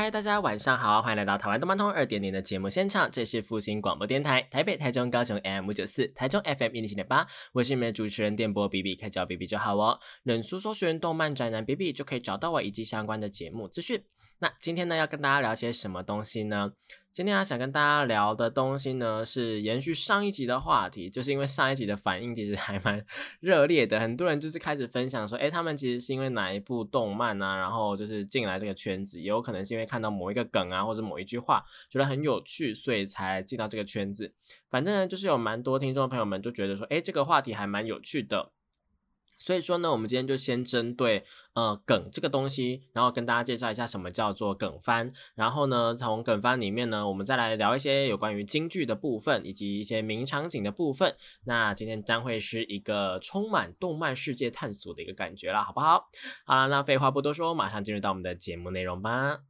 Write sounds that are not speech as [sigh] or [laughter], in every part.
嗨，大家晚上好，欢迎来到台湾动漫通二点零的节目现场，这是复兴广播电台台北、台中、高雄 M 五九四，台中 FM 一零七点八，我是你们的主持人电波 B B，开叫 B B 就好哦。冷书搜寻动漫宅男 B B 就可以找到我以及相关的节目资讯。那今天呢，要跟大家聊些什么东西呢？今天啊，想跟大家聊的东西呢，是延续上一集的话题，就是因为上一集的反应其实还蛮 [laughs] 热烈的，很多人就是开始分享说，哎，他们其实是因为哪一部动漫啊，然后就是进来这个圈子，也有可能是因为看到某一个梗啊，或者某一句话觉得很有趣，所以才进到这个圈子。反正呢，就是有蛮多听众朋友们就觉得说，哎，这个话题还蛮有趣的。所以说呢，我们今天就先针对呃梗这个东西，然后跟大家介绍一下什么叫做梗番。然后呢，从梗番里面呢，我们再来聊一些有关于京剧的部分，以及一些名场景的部分。那今天将会是一个充满动漫世界探索的一个感觉啦，好不好？好了，那废话不多说，马上进入到我们的节目内容吧。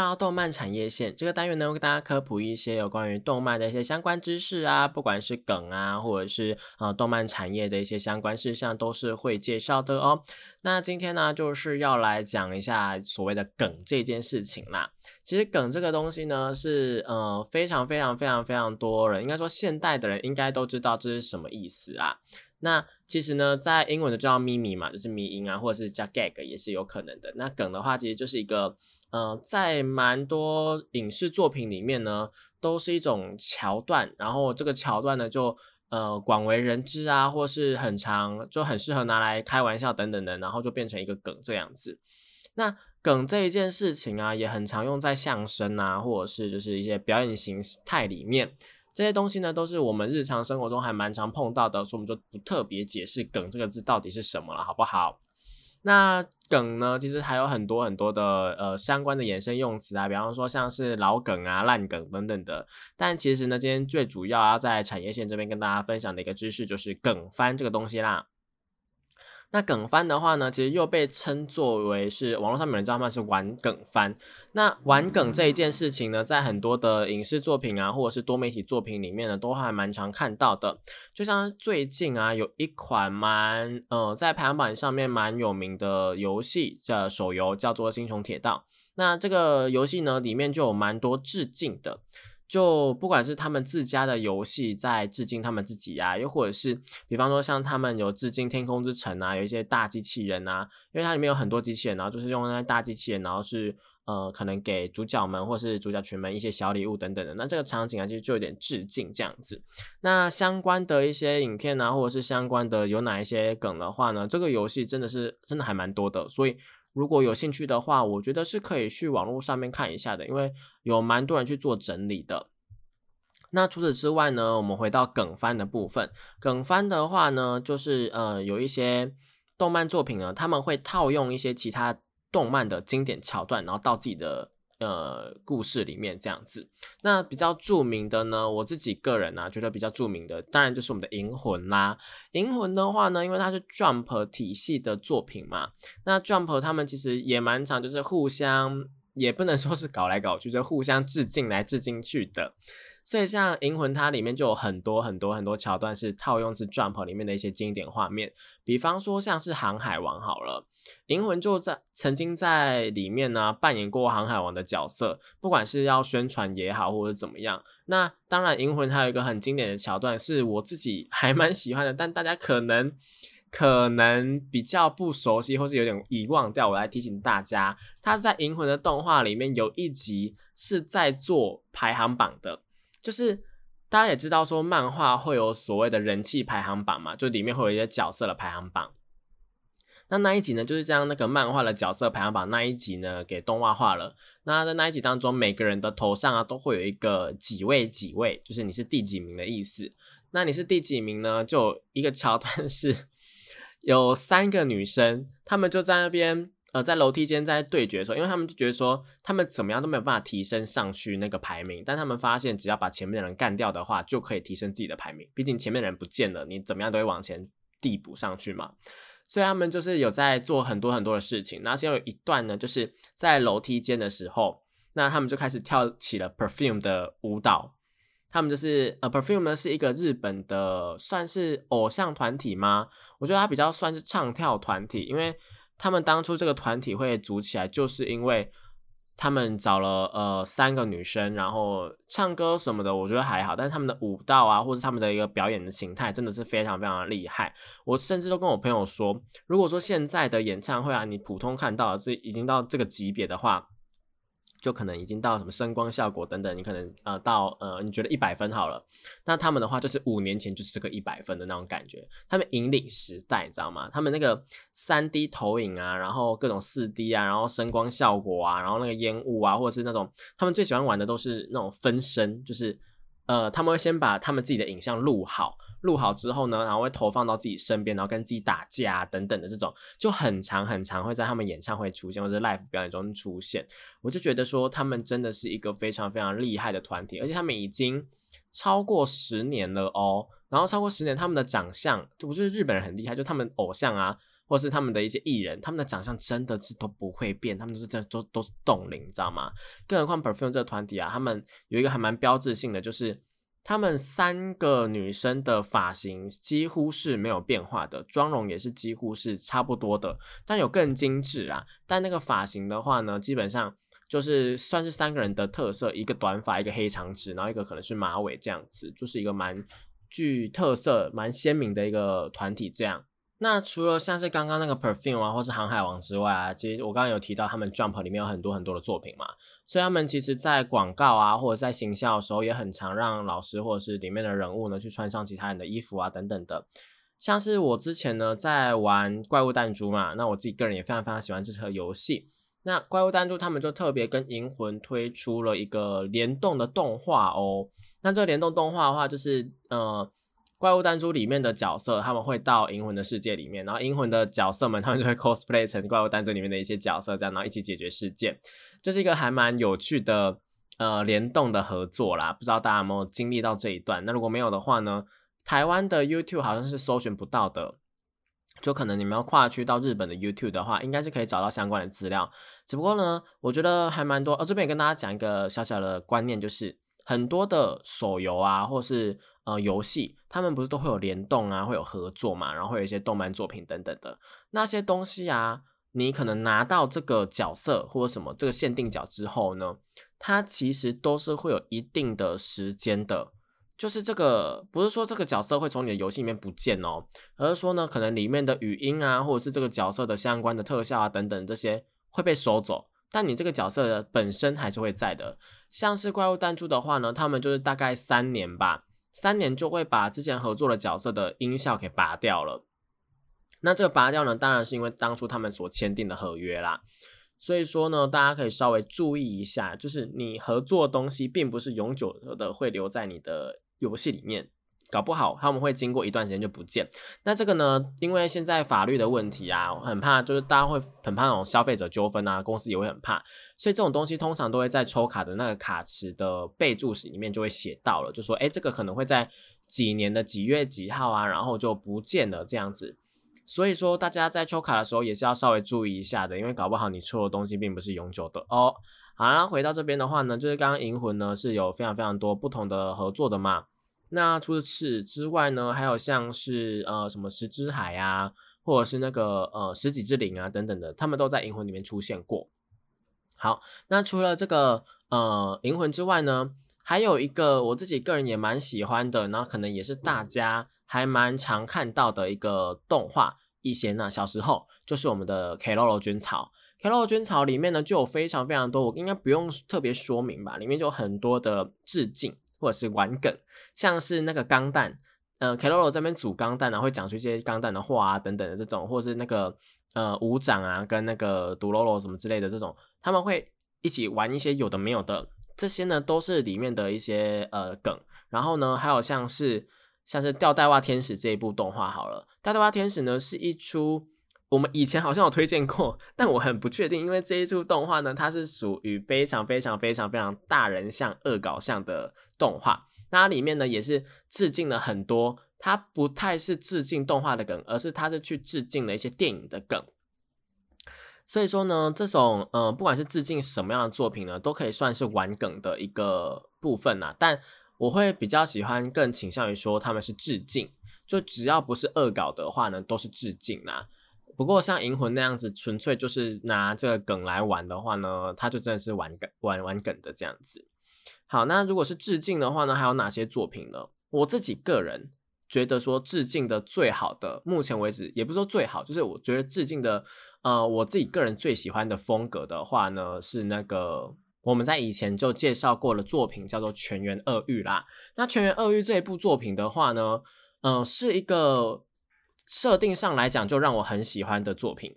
然后动漫产业线这个单元呢，会跟大家科普一些有关于动漫的一些相关知识啊，不管是梗啊，或者是呃动漫产业的一些相关事项，都是会介绍的哦。那今天呢，就是要来讲一下所谓的梗这件事情啦。其实梗这个东西呢，是呃非常非常非常非常多人，应该说现代的人应该都知道这是什么意思啦。那其实呢，在英文的叫咪咪嘛，就是迷音啊，或者是加 gag 也是有可能的。那梗的话，其实就是一个。呃，在蛮多影视作品里面呢，都是一种桥段，然后这个桥段呢，就呃广为人知啊，或是很长，就很适合拿来开玩笑等等的，然后就变成一个梗这样子。那梗这一件事情啊，也很常用在相声啊，或者是就是一些表演形态里面，这些东西呢，都是我们日常生活中还蛮常碰到的，所以我们就不特别解释“梗”这个字到底是什么了，好不好？那梗呢，其实还有很多很多的呃相关的衍生用词啊，比方说像是老梗啊、烂梗等等的。但其实呢，今天最主要要在产业线这边跟大家分享的一个知识，就是梗翻这个东西啦。那梗番的话呢，其实又被称作为是网络上面人叫他们是玩梗番。那玩梗这一件事情呢，在很多的影视作品啊，或者是多媒体作品里面呢，都还蛮常看到的。就像最近啊，有一款蛮呃在排行榜上面蛮有名的游戏叫手游，叫做《星穹铁道》。那这个游戏呢，里面就有蛮多致敬的。就不管是他们自家的游戏在致敬他们自己啊，又或者是比方说像他们有致敬《天空之城》啊，有一些大机器人啊，因为它里面有很多机器人，然后就是用那些大机器人，然后是呃可能给主角们或是主角群们一些小礼物等等的。那这个场景啊，其实就有点致敬这样子。那相关的一些影片啊，或者是相关的有哪一些梗的话呢？这个游戏真的是真的还蛮多的，所以。如果有兴趣的话，我觉得是可以去网络上面看一下的，因为有蛮多人去做整理的。那除此之外呢，我们回到梗番的部分，梗番的话呢，就是呃有一些动漫作品呢，他们会套用一些其他动漫的经典桥段，然后到自己的。呃，故事里面这样子，那比较著名的呢，我自己个人呢觉得比较著名的，当然就是我们的《银魂》啦。《银魂》的话呢，因为它是 Jump 体系的作品嘛，那 Jump 他们其实也蛮常就是互相，也不能说是搞来搞去，就互相致敬来致敬去的。所以像《银魂》，它里面就有很多很多很多桥段是套用自《Jump》里面的一些经典画面，比方说像是《航海王》好了，《银魂》就在曾经在里面呢扮演过航海王的角色，不管是要宣传也好，或者怎么样。那当然，《银魂》它有一个很经典的桥段，是我自己还蛮喜欢的，但大家可能可能比较不熟悉，或是有点遗忘掉。我来提醒大家，它在《银魂》的动画里面有一集是在做排行榜的。就是大家也知道，说漫画会有所谓的人气排行榜嘛，就里面会有一些角色的排行榜。那那一集呢，就是将那个漫画的角色排行榜那一集呢给动画化了。那在那一集当中，每个人的头上啊都会有一个几位几位，就是你是第几名的意思。那你是第几名呢？就一个桥段是 [laughs] 有三个女生，她们就在那边呃在楼梯间在对决的时候，因为他们就觉得说他们怎么样都没有办法提升上去那个排名，但他们发现只要把前面的人干掉的话，就可以提升自己的排名。毕竟前面的人不见了，你怎么样都会往前递补上去嘛。所以他们就是有在做很多很多的事情。那先有一段呢，就是在楼梯间的时候，那他们就开始跳起了 Perfume 的舞蹈。他们就是呃，Perfume 呢是一个日本的算是偶像团体吗？我觉得它比较算是唱跳团体，因为他们当初这个团体会组起来，就是因为。他们找了呃三个女生，然后唱歌什么的，我觉得还好。但是他们的舞蹈啊，或是他们的一个表演的形态，真的是非常非常厉害。我甚至都跟我朋友说，如果说现在的演唱会啊，你普通看到是已经到这个级别的话。就可能已经到什么声光效果等等，你可能呃到呃你觉得一百分好了，那他们的话就是五年前就是这个一百分的那种感觉，他们引领时代，你知道吗？他们那个三 D 投影啊，然后各种四 D 啊，然后声光效果啊，然后那个烟雾啊，或者是那种他们最喜欢玩的都是那种分身，就是呃他们会先把他们自己的影像录好。录好之后呢，然后会投放到自己身边，然后跟自己打架等等的这种，就很长很长会在他们演唱会出现或者 live 表演中出现。我就觉得说他们真的是一个非常非常厉害的团体，而且他们已经超过十年了哦。然后超过十年，他们的长相，我觉得日本人很厉害，就他们偶像啊，或是他们的一些艺人，他们的长相真的是都不会变，他们都是这都都是冻龄，你知道吗？更何况 Perfume 这个团体啊，他们有一个还蛮标志性的，就是。他们三个女生的发型几乎是没有变化的，妆容也是几乎是差不多的，但有更精致啊。但那个发型的话呢，基本上就是算是三个人的特色：一个短发，一个黑长直，然后一个可能是马尾这样子，就是一个蛮具特色、蛮鲜明的一个团体这样。那除了像是刚刚那个 Perfume 啊，或是航海王之外啊，其实我刚刚有提到他们 Jump 里面有很多很多的作品嘛，所以他们其实在广告啊，或者在行销的时候，也很常让老师或者是里面的人物呢去穿上其他人的衣服啊等等的。像是我之前呢在玩怪物弹珠嘛，那我自己个人也非常非常喜欢这车游戏。那怪物弹珠他们就特别跟银魂推出了一个联动的动画哦。那这个联动动画的话，就是呃。怪物弹珠里面的角色，他们会到银魂的世界里面，然后银魂的角色们，他们就会 [laughs] cosplay 成怪物弹珠里面的一些角色，这样然后一起解决事件，就是一个还蛮有趣的呃联动的合作啦。不知道大家有没有经历到这一段？那如果没有的话呢，台湾的 YouTube 好像是搜寻不到的，就可能你们要跨区到日本的 YouTube 的话，应该是可以找到相关的资料。只不过呢，我觉得还蛮多。哦，这边也跟大家讲一个小小的观念，就是很多的手游啊，或是呃，游戏他们不是都会有联动啊，会有合作嘛，然后会有一些动漫作品等等的那些东西啊，你可能拿到这个角色或者什么这个限定角之后呢，它其实都是会有一定的时间的，就是这个不是说这个角色会从你的游戏里面不见哦，而是说呢，可能里面的语音啊，或者是这个角色的相关的特效啊等等这些会被收走，但你这个角色的本身还是会在的。像是怪物弹珠的话呢，他们就是大概三年吧。三年就会把之前合作的角色的音效给拔掉了。那这个拔掉呢，当然是因为当初他们所签订的合约啦。所以说呢，大家可以稍微注意一下，就是你合作东西并不是永久的会留在你的游戏里面。搞不好他们会经过一段时间就不见。那这个呢？因为现在法律的问题啊，很怕就是大家会很怕那种消费者纠纷啊，公司也会很怕，所以这种东西通常都会在抽卡的那个卡池的备注室里面就会写到了，就说哎，这个可能会在几年的几月几号啊，然后就不见了这样子。所以说大家在抽卡的时候也是要稍微注意一下的，因为搞不好你抽的东西并不是永久的哦。好啦，回到这边的话呢，就是刚刚银魂呢是有非常非常多不同的合作的嘛。那除此之外呢，还有像是呃什么石之海啊，或者是那个呃十几之灵啊等等的，他们都在银魂里面出现过。好，那除了这个呃银魂之外呢，还有一个我自己个人也蛮喜欢的，然后可能也是大家还蛮常看到的一个动画。以前呢，小时候就是我们的 K l o l 军曹，K l o l 军曹里面呢就有非常非常多，我应该不用特别说明吧，里面就有很多的致敬。或者是玩梗，像是那个钢弹，呃 k a r o 这边组钢弹啊，会讲出一些钢弹的话啊等等的这种，或者是那个呃舞长啊，跟那个独喽喽什么之类的这种，他们会一起玩一些有的没有的，这些呢都是里面的一些呃梗。然后呢，还有像是像是吊带袜天使这一部动画好了，吊带袜天使呢是一出我们以前好像有推荐过，但我很不确定，因为这一出动画呢，它是属于非常非常非常非常大人像恶搞像的动画，那它里面呢也是致敬了很多。它不太是致敬动画的梗，而是它是去致敬了一些电影的梗。所以说呢，这种呃，不管是致敬什么样的作品呢，都可以算是玩梗的一个部分呐。但我会比较喜欢，更倾向于说他们是致敬，就只要不是恶搞的话呢，都是致敬啦。不过像银魂那样子，纯粹就是拿这个梗来玩的话呢，他就真的是玩梗、玩玩梗的这样子。好，那如果是致敬的话呢，还有哪些作品呢？我自己个人。觉得说致敬的最好的，目前为止也不是说最好，就是我觉得致敬的，呃，我自己个人最喜欢的风格的话呢，是那个我们在以前就介绍过的作品，叫做《全员恶欲》啦。那《全员恶欲》这一部作品的话呢，嗯，是一个设定上来讲就让我很喜欢的作品，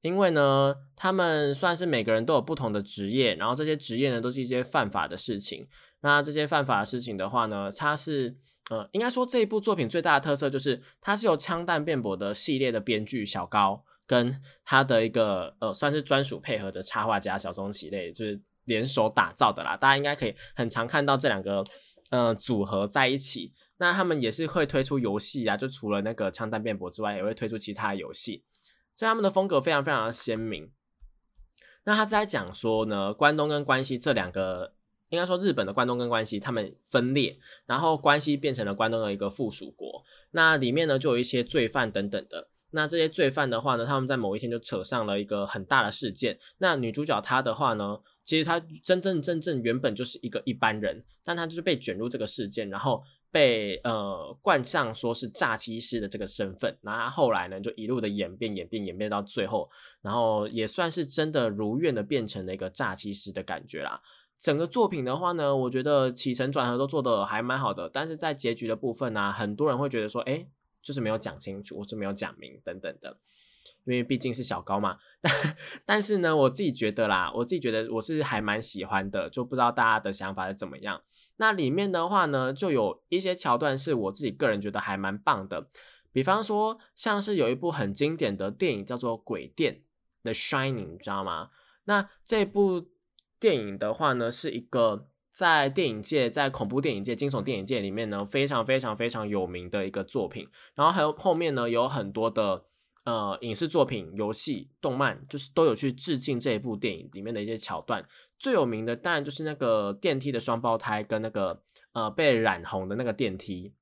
因为呢，他们算是每个人都有不同的职业，然后这些职业呢都是一些犯法的事情。那这些犯法的事情的话呢，它是。呃，应该说这一部作品最大的特色就是，它是由枪弹辩驳的系列的编剧小高跟他的一个呃，算是专属配合的插画家小松崎类，就是联手打造的啦。大家应该可以很常看到这两个呃组合在一起。那他们也是会推出游戏啊，就除了那个枪弹辩驳之外，也会推出其他游戏，所以他们的风格非常非常的鲜明。那他是在讲说呢，关东跟关西这两个。应该说，日本的关东跟关西他们分裂，然后关西变成了关东的一个附属国。那里面呢，就有一些罪犯等等的。那这些罪犯的话呢，他们在某一天就扯上了一个很大的事件。那女主角她的话呢，其实她真真正正原本就是一个一般人，但她就是被卷入这个事件，然后被呃冠上说是诈欺师的这个身份。那他后来呢，就一路的演变、演变、演变到最后，然后也算是真的如愿的变成了一个诈欺师的感觉啦。整个作品的话呢，我觉得起承转合都做的还蛮好的，但是在结局的部分呢，很多人会觉得说，哎，就是没有讲清楚，或是没有讲明等等的，因为毕竟是小高嘛。但但是呢，我自己觉得啦，我自己觉得我是还蛮喜欢的，就不知道大家的想法是怎么样。那里面的话呢，就有一些桥段是我自己个人觉得还蛮棒的，比方说像是有一部很经典的电影叫做《鬼店》The Shining，你知道吗？那这部。电影的话呢，是一个在电影界、在恐怖电影界、惊悚电影界里面呢非常非常非常有名的一个作品。然后还有后面呢有很多的呃影视作品、游戏、动漫，就是都有去致敬这一部电影里面的一些桥段。最有名的当然就是那个电梯的双胞胎跟那个呃被染红的那个电梯。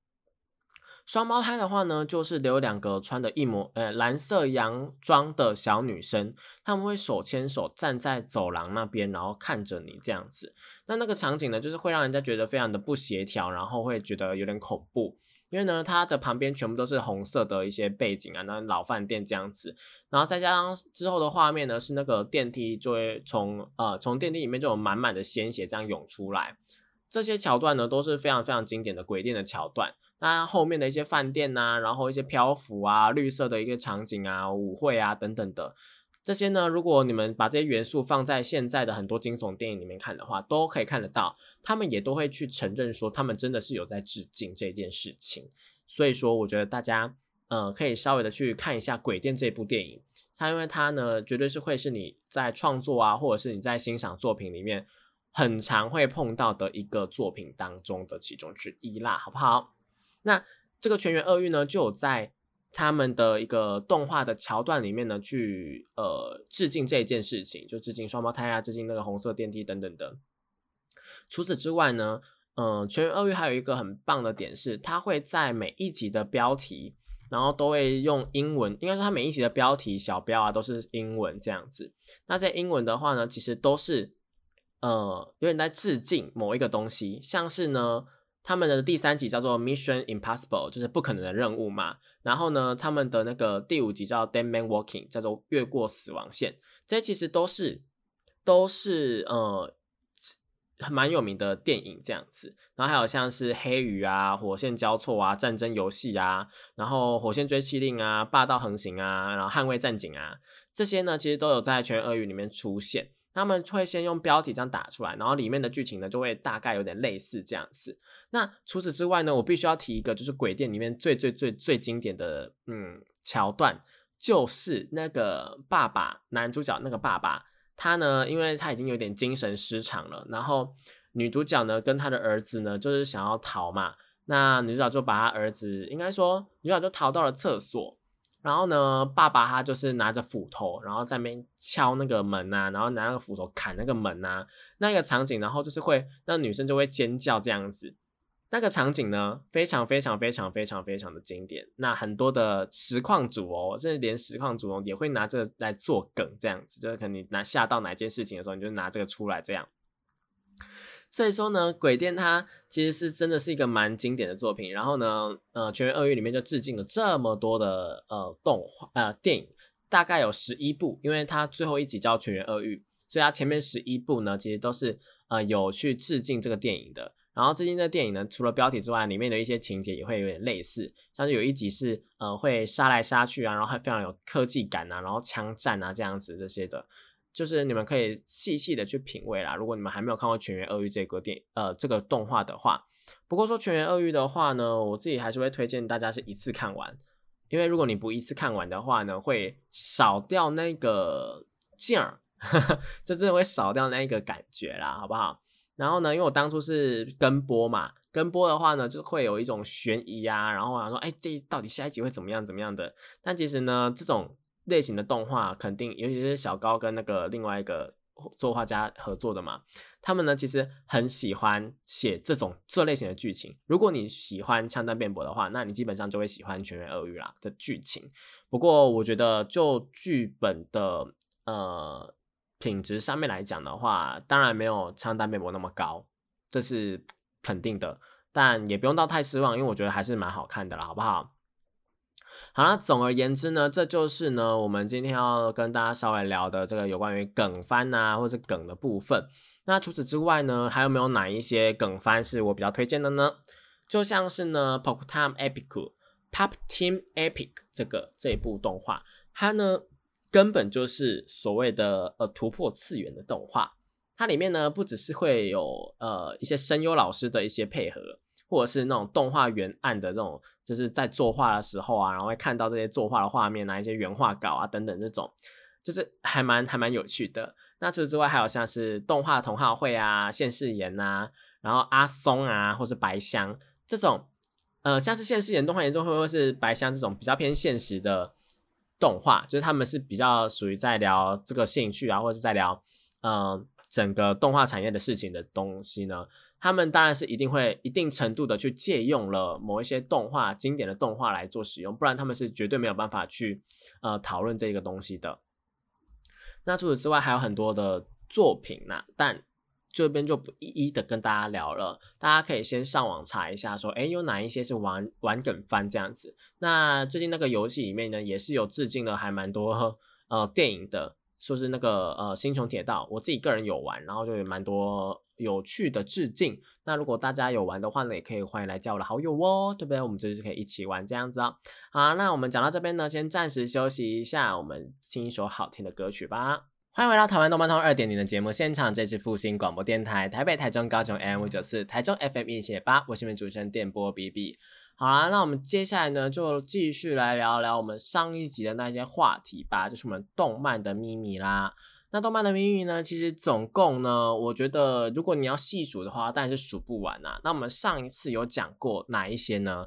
双胞胎的话呢，就是有两个穿的一模呃蓝色洋装的小女生，他们会手牵手站在走廊那边，然后看着你这样子。那那个场景呢，就是会让人家觉得非常的不协调，然后会觉得有点恐怖，因为呢，它的旁边全部都是红色的一些背景啊，那老饭店这样子，然后再加上之后的画面呢，是那个电梯就会从呃从电梯里面就有满满的鲜血这样涌出来，这些桥段呢都是非常非常经典的鬼店的桥段。那后面的一些饭店呐，然后一些漂浮啊、绿色的一个场景啊、舞会啊等等的这些呢，如果你们把这些元素放在现在的很多惊悚电影里面看的话，都可以看得到，他们也都会去承认说，他们真的是有在致敬这件事情。所以说，我觉得大家呃可以稍微的去看一下《鬼店》这部电影，它因为它呢，绝对是会是你在创作啊，或者是你在欣赏作品里面很常会碰到的一个作品当中的其中之一啦，好不好？那这个全员厄运呢，就有在他们的一个动画的桥段里面呢，去呃致敬这一件事情，就致敬双胞胎啊，致敬那个红色电梯等等的。除此之外呢，嗯，全员厄运还有一个很棒的点是，它会在每一集的标题，然后都会用英文，应该说它每一集的标题小标啊都是英文这样子。那在英文的话呢，其实都是呃有点在致敬某一个东西，像是呢。他们的第三集叫做 Mission Impossible，就是不可能的任务嘛。然后呢，他们的那个第五集叫 Dead Man Walking，叫做越过死亡线。这其实都是都是呃蛮有名的电影这样子，然后还有像是黑鱼啊、火线交错啊、战争游戏啊，然后火线追击令啊、霸道横行啊，然后捍卫战警啊，这些呢其实都有在全俄语里面出现。他们会先用标题这样打出来，然后里面的剧情呢就会大概有点类似这样子。那除此之外呢，我必须要提一个，就是鬼店里面最最最最经典的嗯桥段，就是那个爸爸男主角那个爸爸。他呢，因为他已经有点精神失常了，然后女主角呢跟他的儿子呢就是想要逃嘛，那女主角就把他儿子，应该说女主角就逃到了厕所，然后呢，爸爸他就是拿着斧头，然后在那边敲那个门呐，然后拿那个斧头砍那个门呐，那个场景，然后就是会那女生就会尖叫这样子。那个场景呢，非常非常非常非常非常的经典。那很多的实况主哦，甚至连实况主哦也会拿这个来做梗，这样子，就是可能你拿吓到哪件事情的时候，你就拿这个出来这样。所以说呢，鬼店它其实是真的是一个蛮经典的作品。然后呢，呃，《全员鳄鱼》里面就致敬了这么多的呃动画呃电影，大概有十一部，因为它最后一集叫《全员鳄鱼》，所以它前面十一部呢，其实都是呃有去致敬这个电影的。然后最近这电影呢，除了标题之外，里面的一些情节也会有点类似，像是有一集是呃会杀来杀去啊，然后还非常有科技感啊，然后枪战啊这样子这些的，就是你们可以细细的去品味啦。如果你们还没有看过《全员鳄鱼》这个电呃这个动画的话，不过说《全员鳄鱼》的话呢，我自己还是会推荐大家是一次看完，因为如果你不一次看完的话呢，会少掉那个劲儿，[laughs] 就真的会少掉那一个感觉啦，好不好？然后呢，因为我当初是跟播嘛，跟播的话呢，就会有一种悬疑啊，然后我想说，哎，这到底下一集会怎么样怎么样的？但其实呢，这种类型的动画肯定，尤其是小高跟那个另外一个作画家合作的嘛，他们呢其实很喜欢写这种这类型的剧情。如果你喜欢枪弹辩驳的话，那你基本上就会喜欢《全员恶语》啦的剧情。不过我觉得就剧本的呃。品质上面来讲的话，当然没有枪弹辩驳那么高，这是肯定的。但也不用到太失望，因为我觉得还是蛮好看的啦，好不好？好了，总而言之呢，这就是呢我们今天要跟大家稍微聊的这个有关于梗番啊，或者梗的部分。那除此之外呢，还有没有哪一些梗番是我比较推荐的呢？就像是呢《Pop Time Epic》《Pop Team Epic》这个这一部动画，它呢。根本就是所谓的呃突破次元的动画，它里面呢不只是会有呃一些声优老师的一些配合，或者是那种动画原案的这种，就是在作画的时候啊，然后会看到这些作画的画面啊，一些原画稿啊等等这种，就是还蛮还蛮有趣的。那除此之外，还有像是动画同好会啊、现世言呐，然后阿松啊，或是白香这种，呃，像是现世言动画研究会或是白香这种比较偏现实的。动画就是他们是比较属于在聊这个兴趣啊，或者是在聊呃整个动画产业的事情的东西呢。他们当然是一定会一定程度的去借用了某一些动画经典的动画来做使用，不然他们是绝对没有办法去呃讨论这个东西的。那除此之外还有很多的作品呢，但。这边就不一一的跟大家聊了，大家可以先上网查一下，说，哎，有哪一些是玩玩梗番这样子。那最近那个游戏里面呢，也是有致敬了还蛮多呃电影的，说是那个呃星穹铁道，我自己个人有玩，然后就有蛮多有趣的致敬。那如果大家有玩的话呢，也可以欢迎来加我的好友哦，对不对？我们就是可以一起玩这样子啊。好，那我们讲到这边呢，先暂时休息一下，我们听一首好听的歌曲吧。欢迎回到台湾动漫通二点零的节目现场，这是复兴广播电台台北、台中、高雄 M 五九四，台中 FM 一七八，我是你们主持人电波 B B。好啦，那我们接下来呢，就继续来聊聊我们上一集的那些话题吧，就是我们动漫的秘密啦。那动漫的命运呢，其实总共呢，我觉得如果你要细数的话，当然是数不完啊。那我们上一次有讲过哪一些呢？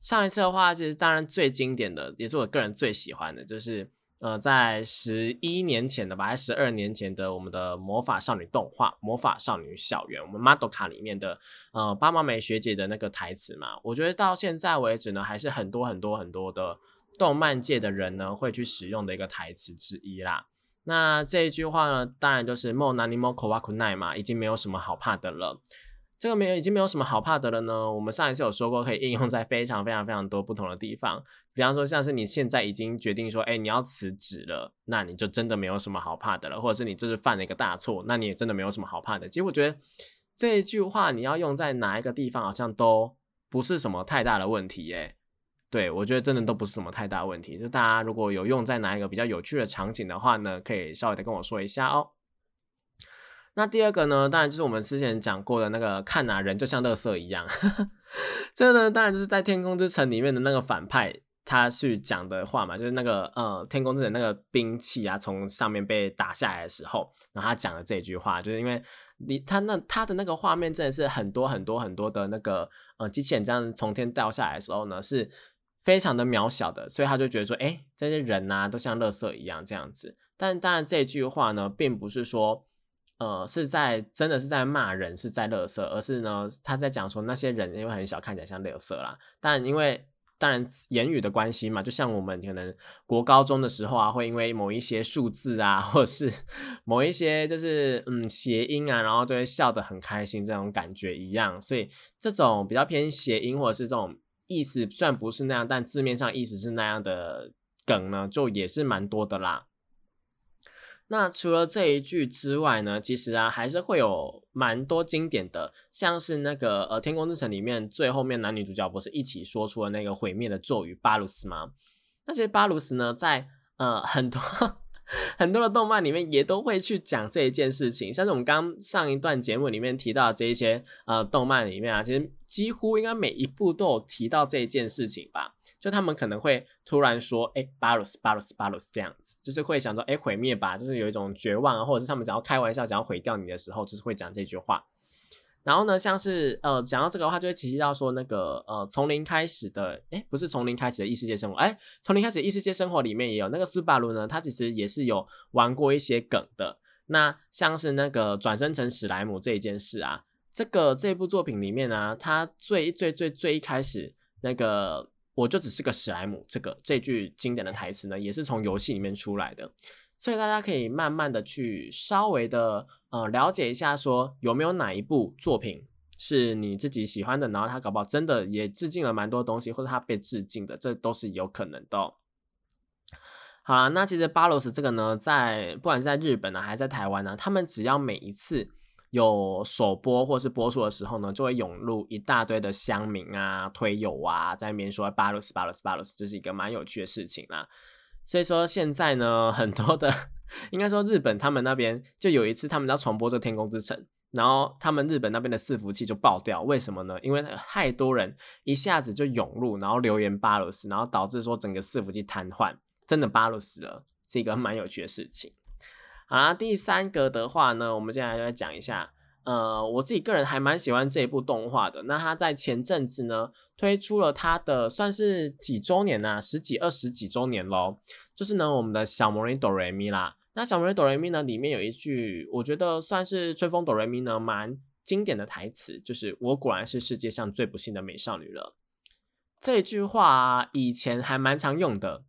上一次的话，其实当然最经典的，也是我个人最喜欢的，就是。呃，在十一年前的吧，还是十二年前的我们的魔法少女动画《魔法少女小圆》，我们 Model 卡里面的呃八毛美学姐的那个台词嘛，我觉得到现在为止呢，还是很多很多很多的动漫界的人呢会去使用的一个台词之一啦。那这一句话呢，当然就是 “Mo nani mo kowakunai” 嘛，已经没有什么好怕的了。这个没有，已经没有什么好怕的了呢。我们上一次有说过，可以应用在非常非常非常多不同的地方。比方说，像是你现在已经决定说，哎，你要辞职了，那你就真的没有什么好怕的了。或者是你这是犯了一个大错，那你也真的没有什么好怕的。其实我觉得这一句话你要用在哪一个地方，好像都不是什么太大的问题耶。对我觉得真的都不是什么太大问题。就大家如果有用在哪一个比较有趣的场景的话呢，可以稍微的跟我说一下哦。那第二个呢，当然就是我们之前讲过的那个看哪人就像垃圾一样，[laughs] 这呢当然就是在《天空之城》里面的那个反派他去讲的话嘛，就是那个呃天空之城那个兵器啊从上面被打下来的时候，然后他讲的这句话，就是因为你他那他的那个画面真的是很多很多很多的那个呃机器人这样从天掉下来的时候呢，是非常的渺小的，所以他就觉得说，哎，这些人呐都像垃圾一样这样子。但当然这句话呢，并不是说。呃，是在真的是在骂人，是在乐色，而是呢，他在讲说那些人因为很小，看起来像乐色啦。但因为当然言语的关系嘛，就像我们可能国高中的时候啊，会因为某一些数字啊，或是 [laughs] 某一些就是嗯谐音啊，然后就会笑得很开心这种感觉一样。所以这种比较偏谐音或者是这种意思，虽然不是那样，但字面上意思是那样的梗呢，就也是蛮多的啦。那除了这一句之外呢，其实啊还是会有蛮多经典的，像是那个呃《天空之城》里面最后面男女主角不是一起说出了那个毁灭的咒语巴鲁斯吗？那些巴鲁斯呢，在呃很多很多的动漫里面也都会去讲这一件事情，像是我们刚上一段节目里面提到的这一些呃动漫里面啊，其实几乎应该每一部都有提到这一件事情吧。就他们可能会突然说，哎，巴鲁斯，巴鲁斯，巴鲁斯这样子，就是会想说，哎，毁灭吧，就是有一种绝望，或者是他们想要开玩笑，想要毁掉你的时候，就是会讲这句话。然后呢，像是呃，讲到这个的话，就会提到说那个呃，从零开始的，哎，不是从零开始的异世界生活，哎，从零开始的异世界生活里面也有那个斯巴鲁呢，他其实也是有玩过一些梗的。那像是那个转生成史莱姆这一件事啊，这个这部作品里面呢，它最最最最一开始那个。我就只是个史莱姆，这个这句经典的台词呢，也是从游戏里面出来的，所以大家可以慢慢的去稍微的呃了解一下，说有没有哪一部作品是你自己喜欢的，然后他搞不好真的也致敬了蛮多东西，或者他被致敬的，这都是有可能的。好啦，那其实巴罗斯这个呢，在不管是在日本呢，还是在台湾呢，他们只要每一次。有首播或是播出的时候呢，就会涌入一大堆的乡民啊、推友啊，在那边说巴罗斯、巴罗斯、巴罗斯，就是一个蛮有趣的事情啦。所以说现在呢，很多的，应该说日本他们那边就有一次他们要重播这《天空之城》，然后他们日本那边的伺服器就爆掉，为什么呢？因为太多人一下子就涌入，然后留言巴鲁斯，然后导致说整个伺服器瘫痪，真的巴鲁斯了，是一个蛮有趣的事情。好啦，第三个的话呢，我们接下来就来讲一下，呃，我自己个人还蛮喜欢这一部动画的。那它在前阵子呢推出了它的算是几周年呐，十几、二十几周年咯。就是呢，我们的小魔女哆瑞咪啦。那小魔女哆瑞咪呢，里面有一句我觉得算是吹风哆瑞咪呢蛮经典的台词，就是“我果然是世界上最不幸的美少女了”。这句话以前还蛮常用的。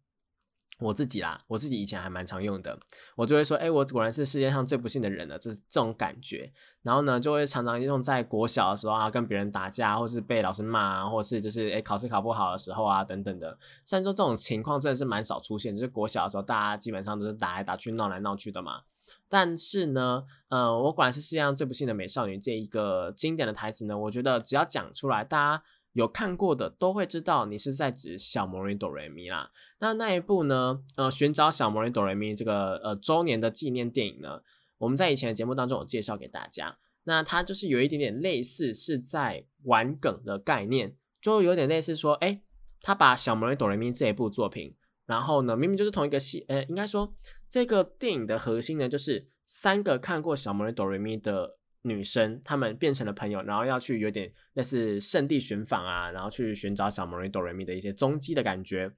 我自己啦，我自己以前还蛮常用的，我就会说，哎，我果然是世界上最不幸的人了，这是这种感觉。然后呢，就会常常用在国小的时候啊，跟别人打架，或是被老师骂，或是就是哎考试考不好的时候啊，等等的。虽然说这种情况真的是蛮少出现，就是国小的时候大家基本上都是打来打去、闹来闹去的嘛。但是呢，呃，我果然是世界上最不幸的美少女这一个经典的台词呢，我觉得只要讲出来，大家。有看过的都会知道，你是在指小魔女哆瑞咪啦。那那一部呢？呃，寻找小魔女哆瑞咪这个呃周年的纪念电影呢，我们在以前的节目当中有介绍给大家。那它就是有一点点类似是在玩梗的概念，就有点类似说，哎，他把小魔女哆瑞咪这一部作品，然后呢，明明就是同一个戏，呃，应该说这个电影的核心呢，就是三个看过小魔女哆瑞咪的。女生她们变成了朋友，然后要去有点类似圣地寻访啊，然后去寻找小魔女哆瑞咪的一些踪迹的感觉。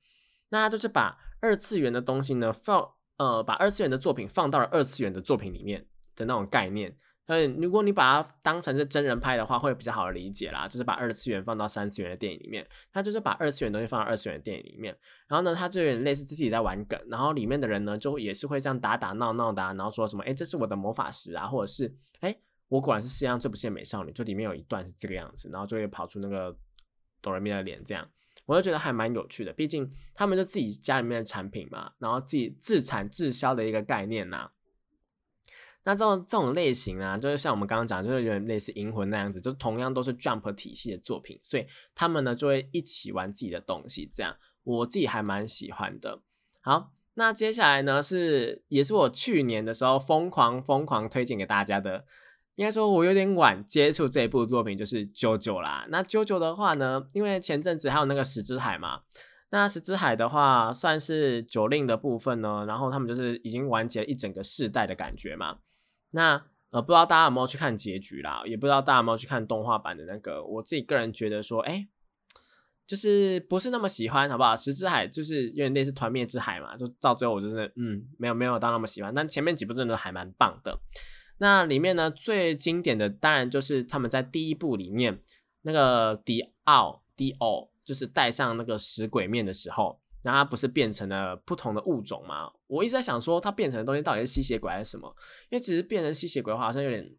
那就是把二次元的东西呢放呃，把二次元的作品放到了二次元的作品里面的那种概念。嗯，如果你把它当成是真人拍的话，会比较好理解啦。就是把二次元放到三次元的电影里面，它就是把二次元东西放到二次元的电影里面。然后呢，它就有点类似自己在玩梗，然后里面的人呢就也是会这样打打闹闹的，然后说什么哎，这是我的魔法石啊，或者是哎。我果然是世界上最不羡美少女，就里面有一段是这个样子，然后就会跑出那个哆瑞咪的脸，这样我就觉得还蛮有趣的。毕竟他们就自己家里面的产品嘛，然后自己自产自销的一个概念呐。那这种这种类型啊，就是像我们刚刚讲，就是有点类似银魂那样子，就同样都是 Jump 体系的作品，所以他们呢就会一起玩自己的东西，这样我自己还蛮喜欢的。好，那接下来呢是也是我去年的时候疯狂疯狂推荐给大家的，应该说我有点晚接触这一部作品，就是《九九》啦。那《九九》的话呢，因为前阵子还有那个《十之海》嘛。那十之海的话，算是九令的部分呢，然后他们就是已经完结了一整个世代的感觉嘛。那呃，不知道大家有没有去看结局啦？也不知道大家有没有去看动画版的那个。我自己个人觉得说，哎，就是不是那么喜欢，好不好？十之海就是有点类似团灭之海嘛，就到最后我就是嗯，没有没有到那么喜欢。但前面几部真的还蛮棒的。那里面呢，最经典的当然就是他们在第一部里面那个迪奥迪奥。就是戴上那个食鬼面的时候，那它不是变成了不同的物种吗？我一直在想说，它变成的东西到底是吸血鬼还是什么？因为其实变成吸血鬼的话，好像有点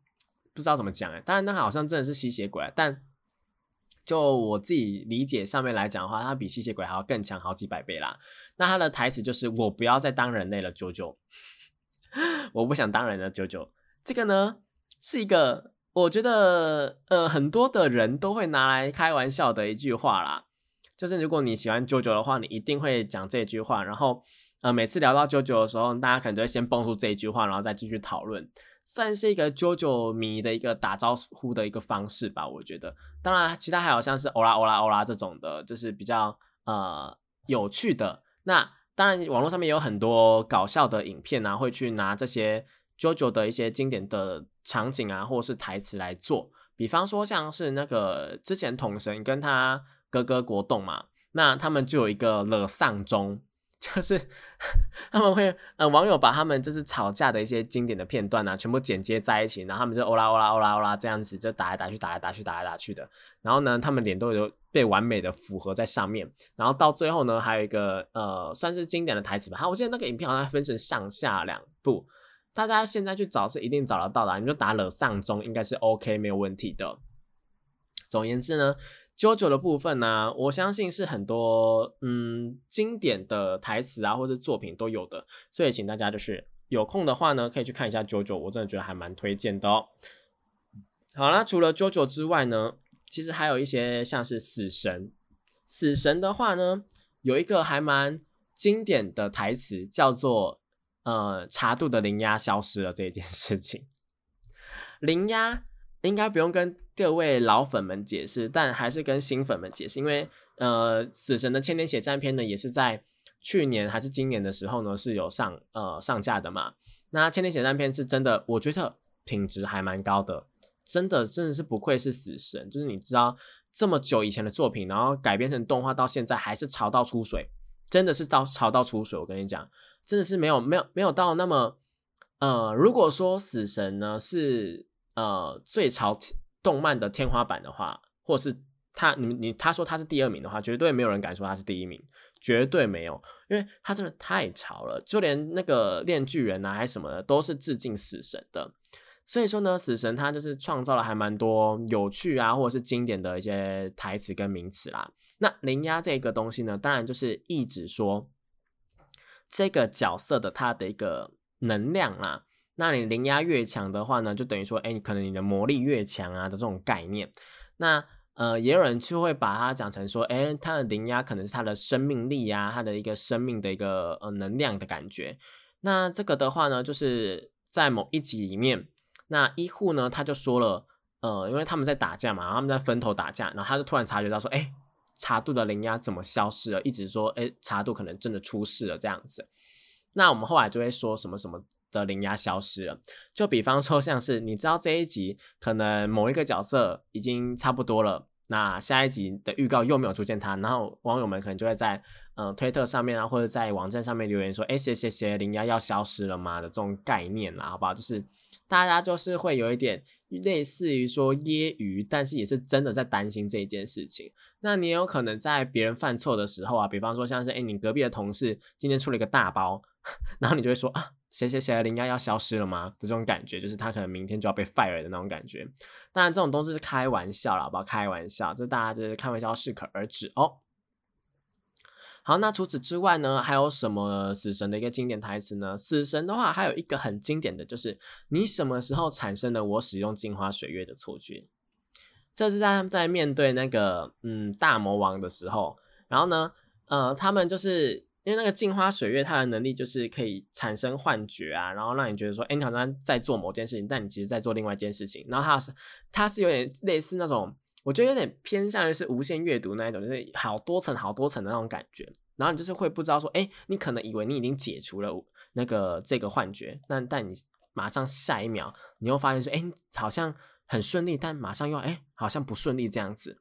不知道怎么讲哎。当然，那好像真的是吸血鬼，但就我自己理解上面来讲的话，它比吸血鬼还要更强好几百倍啦。那它的台词就是“我不要再当人类了，九九，[laughs] 我不想当人了，九九”。这个呢，是一个我觉得呃很多的人都会拿来开玩笑的一句话啦。就是如果你喜欢九九的话，你一定会讲这句话。然后，呃，每次聊到九九的时候，大家可能就会先蹦出这一句话，然后再继续讨论，算是一个九九迷的一个打招呼的一个方式吧。我觉得，当然，其他还有像是欧拉欧拉欧拉这种的，就是比较呃有趣的。那当然，网络上面有很多搞笑的影片啊，会去拿这些 Jojo 的一些经典的场景啊，或者是台词来做。比方说，像是那个之前统神跟他。哥哥国栋嘛，那他们就有一个了丧钟，[laughs] 就是 [laughs] 他们会呃网友把他们就是吵架的一些经典的片段啊，全部剪接在一起，然后他们就欧拉欧拉欧拉欧拉这样子就打来打去打来打去打来打去的，然后呢，他们脸都有被完美的符合在上面，然后到最后呢，还有一个呃算是经典的台词吧，好，我记得那个影片好像分成上下两部，大家现在去找是一定找得到的，你就打了丧钟应该是 OK 没有问题的。总言之呢。，JoJo 的部分呢，我相信是很多嗯经典的台词啊，或者作品都有的，所以请大家就是有空的话呢，可以去看一下 JoJo，，我真的觉得还蛮推荐的哦。好啦，除了 JoJo 之外呢，其实还有一些像是死神，死神的话呢，有一个还蛮经典的台词，叫做呃茶度的零压消失了这一件事情，零压。应该不用跟各位老粉们解释，但还是跟新粉们解释，因为呃，死神的千年血战篇呢，也是在去年还是今年的时候呢，是有上呃上架的嘛。那千年血战篇是真的，我觉得品质还蛮高的，真的真的是不愧是死神，就是你知道这么久以前的作品，然后改编成动画到现在还是潮到出水，真的是到潮到出水。我跟你讲，真的是没有没有没有到那么呃，如果说死神呢是。呃，最潮动漫的天花板的话，或是他你你他说他是第二名的话，绝对没有人敢说他是第一名，绝对没有，因为他真的太潮了，就连那个炼巨人啊还是什么的，都是致敬死神的。所以说呢，死神他就是创造了还蛮多有趣啊，或者是经典的一些台词跟名词啦。那灵压这个东西呢，当然就是一直说这个角色的他的一个能量啦。那你灵压越强的话呢，就等于说，哎，可能你的魔力越强啊的这种概念。那呃，也有人就会把它讲成说，哎，他的灵压可能是他的生命力呀，他的一个生命的一个呃能量的感觉。那这个的话呢，就是在某一集里面，那医护呢他就说了，呃，因为他们在打架嘛，他们在分头打架，然后他就突然察觉到说，哎，茶度的灵压怎么消失了？一直说，哎，茶度可能真的出事了这样子。那我们后来就会说什么什么。的灵压消失了，就比方说像是你知道这一集可能某一个角色已经差不多了，那下一集的预告又没有出现他，然后网友们可能就会在呃推特上面啊或者在网站上面留言说，哎谁谁谁灵压要消失了吗的这种概念啦，好不好？就是大家就是会有一点类似于说揶揄，但是也是真的在担心这一件事情。那你有可能在别人犯错的时候啊，比方说像是哎你隔壁的同事今天出了一个大包，[laughs] 然后你就会说啊。谁谁谁的灵压要消失了吗？的这种感觉，就是他可能明天就要被 fire 的那种感觉。当然，这种东西是开玩笑啦，好不好？开玩笑，就大家就是开玩笑，适可而止哦。好，那除此之外呢，还有什么死神的一个经典台词呢？死神的话，还有一个很经典的就是你什么时候产生了我使用镜花水月的错觉？这是在他们在面对那个嗯大魔王的时候，然后呢，呃，他们就是因为那个镜花水月，它的能力就是可以产生幻觉啊，然后让你觉得说，哎，你好像在做某件事情，但你其实在做另外一件事情。然后它是它是有点类似那种。我觉得有点偏向于是无限阅读那一种，就是好多层、好多层的那种感觉。然后你就是会不知道说，哎，你可能以为你已经解除了那个这个幻觉，但但你马上下一秒，你又发现说，哎，好像很顺利，但马上又哎，好像不顺利这样子。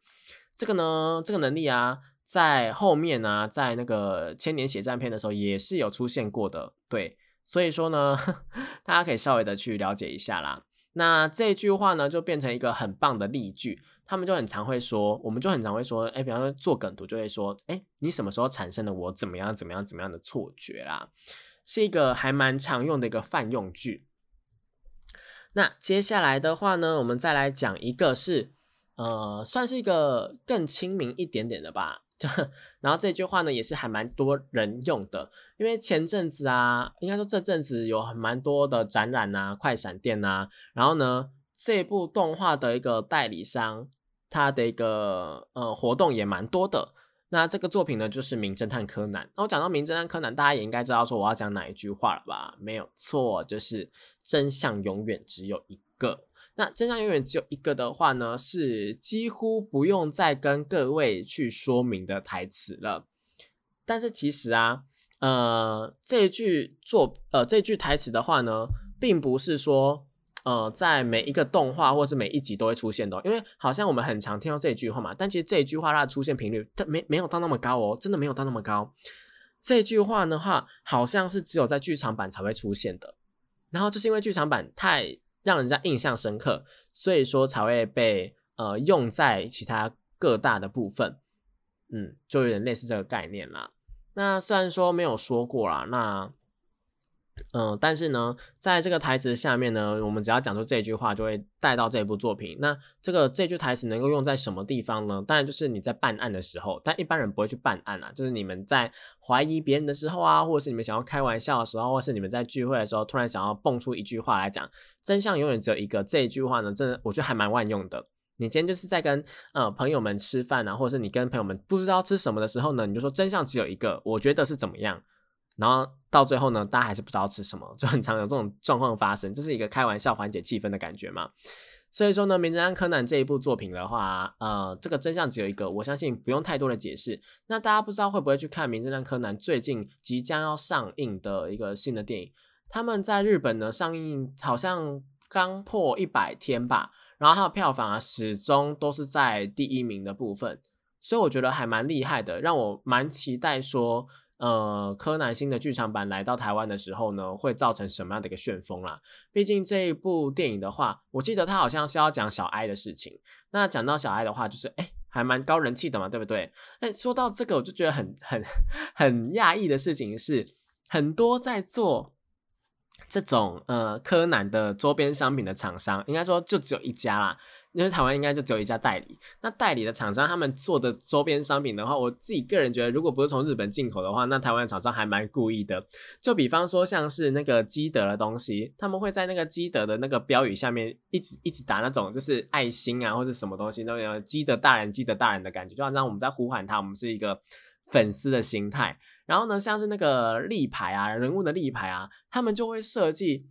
这个呢，这个能力啊，在后面呢，在那个千年血战篇的时候也是有出现过的。对，所以说呢，[laughs] 大家可以稍微的去了解一下啦。那这句话呢，就变成一个很棒的例句。他们就很常会说，我们就很常会说，哎，比方说做梗图就会说，哎，你什么时候产生了我怎么样怎么样怎么样的错觉啦？是一个还蛮常用的一个泛用句。那接下来的话呢，我们再来讲一个是，呃，算是一个更亲民一点点的吧。就然后这句话呢，也是还蛮多人用的，因为前阵子啊，应该说这阵子有很蛮多的展览啊、快闪店啊，然后呢，这部动画的一个代理商。他的一个呃活动也蛮多的，那这个作品呢就是《名侦探柯南》。那我讲到《名侦探柯南》，大家也应该知道说我要讲哪一句话了吧？没有错，就是真相永远只有一个。那真相永远只有一个的话呢，是几乎不用再跟各位去说明的台词了。但是其实啊，呃，这句作呃这句台词的话呢，并不是说。呃，在每一个动画或是每一集都会出现的，因为好像我们很常听到这句话嘛，但其实这一句话它的出现频率，它没没有到那么高哦，真的没有到那么高。这句话的话，好像是只有在剧场版才会出现的，然后就是因为剧场版太让人家印象深刻，所以说才会被呃用在其他各大的部分，嗯，就有点类似这个概念啦。那虽然说没有说过啦，那。嗯，但是呢，在这个台词下面呢，我们只要讲出这句话，就会带到这部作品。那这个这句台词能够用在什么地方呢？当然就是你在办案的时候，但一般人不会去办案啊。就是你们在怀疑别人的时候啊，或者是你们想要开玩笑的时候，或是你们在聚会的时候，突然想要蹦出一句话来讲，真相永远只有一个。这一句话呢，真的我觉得还蛮万用的。你今天就是在跟呃朋友们吃饭啊，或者是你跟朋友们不知道吃什么的时候呢，你就说真相只有一个，我觉得是怎么样。然后到最后呢，大家还是不知道吃什么，就很常有这种状况发生，就是一个开玩笑缓解气氛的感觉嘛。所以说呢，《名侦探柯南》这一部作品的话，呃，这个真相只有一个，我相信不用太多的解释。那大家不知道会不会去看《名侦探柯南》最近即将要上映的一个新的电影？他们在日本呢上映好像刚破一百天吧，然后它的票房啊始终都是在第一名的部分，所以我觉得还蛮厉害的，让我蛮期待说。呃，柯南新的剧场版来到台湾的时候呢，会造成什么样的一个旋风啦？毕竟这一部电影的话，我记得它好像是要讲小哀的事情。那讲到小哀的话，就是哎，还蛮高人气的嘛，对不对？哎，说到这个，我就觉得很很很讶异的事情是，很多在做这种呃柯南的周边商品的厂商，应该说就只有一家啦。因为台湾应该就只有一家代理，那代理的厂商他们做的周边商品的话，我自己个人觉得，如果不是从日本进口的话，那台湾厂商还蛮故意的。就比方说像是那个基德的东西，他们会在那个基德的那个标语下面一直一直打那种就是爱心啊或者什么东西，都有基德大人、基德大人的感觉，就好像我们在呼唤他，我们是一个粉丝的心态。然后呢，像是那个立牌啊，人物的立牌啊，他们就会设计。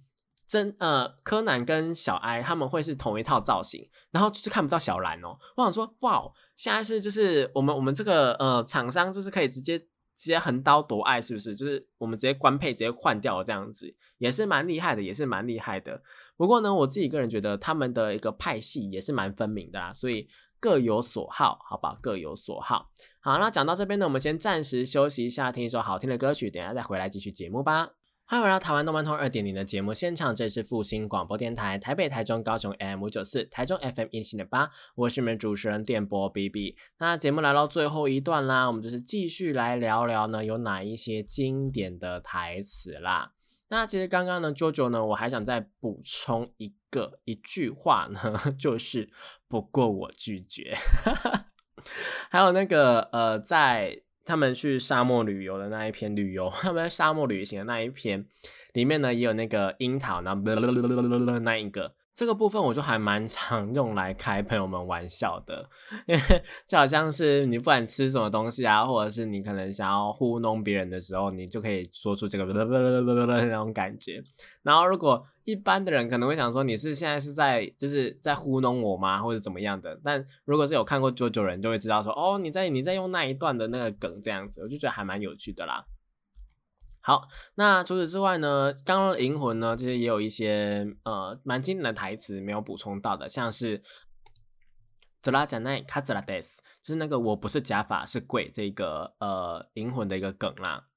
真呃，柯南跟小哀他们会是同一套造型，然后就是看不到小兰哦。我想说，哇，现在是就是我们我们这个呃厂商就是可以直接直接横刀夺爱，是不是？就是我们直接官配直接换掉了这样子，也是蛮厉害的，也是蛮厉害的。不过呢，我自己个人觉得他们的一个派系也是蛮分明的啦，所以各有所好，好吧，各有所好。好，那讲到这边呢，我们先暂时休息一下，听一首好听的歌曲，等下再回来继续节目吧。欢迎回到台湾动漫通二点零的节目现场，这是复兴广播电台台北、台中、高雄 M 五九四，台中 FM 一七点八，我是你们主持人电波 B B。那节目来到最后一段啦，我们就是继续来聊聊呢，有哪一些经典的台词啦。那其实刚刚呢，JoJo 呢，我还想再补充一个一句话呢，[laughs] 就是不过我拒绝。[laughs] 还有那个呃，在。他们去沙漠旅游的那一篇旅游，[laughs] 他们在沙漠旅行的那一篇里面呢，也有那个樱桃，然后 [laughs] 那一个。这个部分我就还蛮常用来开朋友们玩笑的，因 [laughs] 为就好像是你不管吃什么东西啊，或者是你可能想要糊弄别人的时候，你就可以说出这个 [laughs] 那种感觉。然后如果一般的人可能会想说你是现在是在就是在糊弄我吗，或者怎么样的？但如果是有看过九九人，就会知道说哦，你在你在用那一段的那个梗这样子，我就觉得还蛮有趣的啦。好，那除此之外呢？刚刚的银魂呢，其实也有一些呃蛮经典的台词没有补充到的，像是德拉贾奈卡兹拉德斯，就是那个我不是假发是鬼这个呃银魂的一个梗啦。